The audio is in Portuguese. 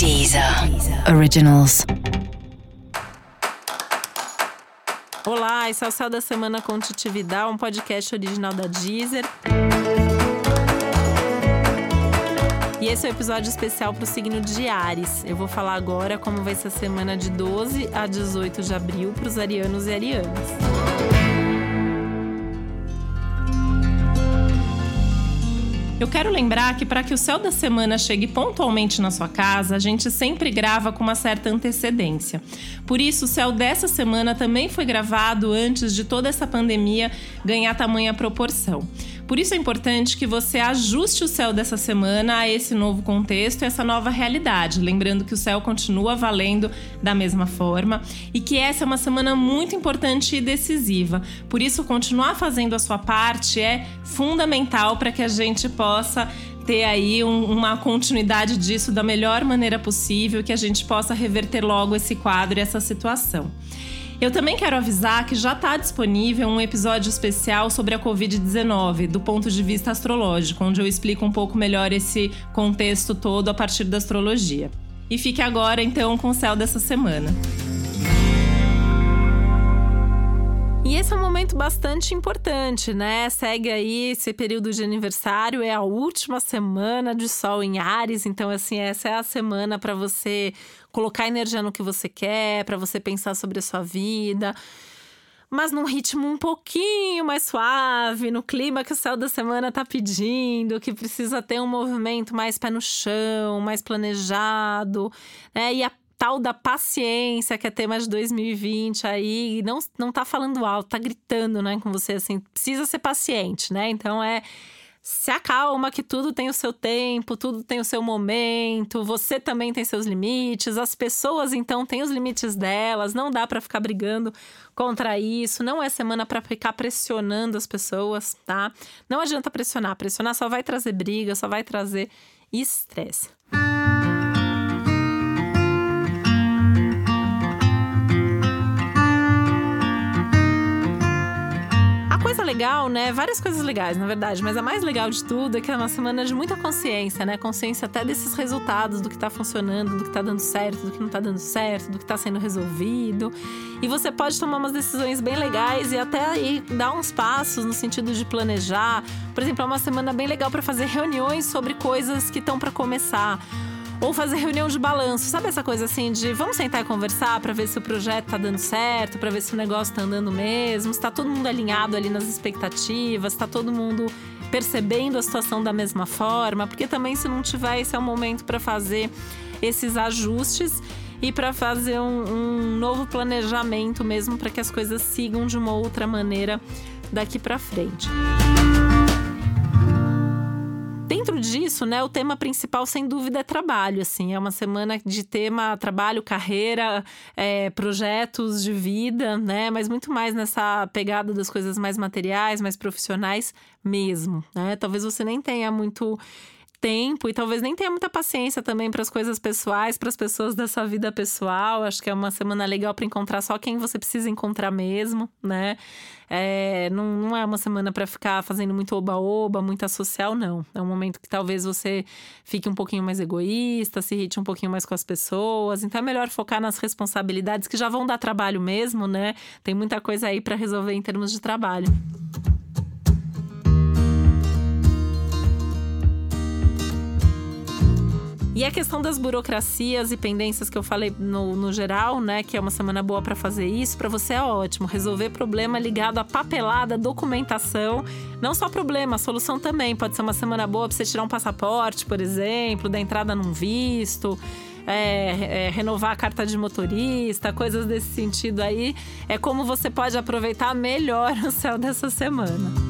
Deezer Originals. Olá, esse é o Céu da Semana com Titi Vidal, um podcast original da Deezer. E esse é o um episódio especial para o signo de Ares. Eu vou falar agora como vai ser a semana de 12 a 18 de abril para os arianos e arianas. Eu quero lembrar que para que o céu da semana chegue pontualmente na sua casa, a gente sempre grava com uma certa antecedência. Por isso, o céu dessa semana também foi gravado antes de toda essa pandemia ganhar tamanha proporção. Por isso é importante que você ajuste o céu dessa semana a esse novo contexto e essa nova realidade. Lembrando que o céu continua valendo da mesma forma e que essa é uma semana muito importante e decisiva. Por isso, continuar fazendo a sua parte é fundamental para que a gente possa ter aí um, uma continuidade disso da melhor maneira possível, que a gente possa reverter logo esse quadro e essa situação. Eu também quero avisar que já está disponível um episódio especial sobre a Covid-19, do ponto de vista astrológico, onde eu explico um pouco melhor esse contexto todo a partir da astrologia. E fique agora então com o céu dessa semana. Esse é um momento bastante importante, né? Segue aí esse período de aniversário, é a última semana de Sol em Ares, então assim, essa é a semana para você colocar energia no que você quer, para você pensar sobre a sua vida mas num ritmo um pouquinho mais suave, no clima que o céu da semana tá pedindo, que precisa ter um movimento mais pé no chão, mais planejado, né? E a tal da paciência, que é tema de 2020 aí, não, não tá falando alto, tá gritando, né, com você assim, precisa ser paciente, né? Então é se acalma que tudo tem o seu tempo, tudo tem o seu momento, você também tem seus limites, as pessoas então têm os limites delas, não dá para ficar brigando contra isso, não é semana para ficar pressionando as pessoas, tá? Não adianta pressionar, pressionar só vai trazer briga, só vai trazer estresse. Legal, né? Várias coisas legais, na verdade, mas a mais legal de tudo é que é uma semana de muita consciência, né? Consciência até desses resultados, do que tá funcionando, do que tá dando certo, do que não tá dando certo, do que tá sendo resolvido. E você pode tomar umas decisões bem legais e até aí dar uns passos no sentido de planejar. Por exemplo, é uma semana bem legal para fazer reuniões sobre coisas que estão para começar ou fazer reunião de balanço. Sabe essa coisa assim de vamos sentar e conversar para ver se o projeto tá dando certo, para ver se o negócio tá andando mesmo, se tá todo mundo alinhado ali nas expectativas, se tá todo mundo percebendo a situação da mesma forma, porque também se não tiver, esse é o momento para fazer esses ajustes e para fazer um, um novo planejamento mesmo para que as coisas sigam de uma outra maneira daqui para frente. Dentro disso, né, o tema principal, sem dúvida, é trabalho. Assim, é uma semana de tema trabalho, carreira, é, projetos de vida, né? Mas muito mais nessa pegada das coisas mais materiais, mais profissionais mesmo. Né? Talvez você nem tenha muito tempo e talvez nem tenha muita paciência também para as coisas pessoais, para as pessoas da sua vida pessoal. Acho que é uma semana legal para encontrar só quem você precisa encontrar mesmo, né? É, não, não é uma semana para ficar fazendo muito oba-oba, muita social, não. É um momento que talvez você fique um pouquinho mais egoísta, se irrite um pouquinho mais com as pessoas. Então é melhor focar nas responsabilidades que já vão dar trabalho mesmo, né? Tem muita coisa aí para resolver em termos de trabalho. E a questão das burocracias e pendências que eu falei no, no geral, né? Que é uma semana boa para fazer isso, para você é ótimo. Resolver problema ligado à papelada, documentação. Não só problema, solução também. Pode ser uma semana boa para você tirar um passaporte, por exemplo, dar entrada num visto. É, é, renovar a carta de motorista, coisas desse sentido aí. É como você pode aproveitar melhor o céu dessa semana.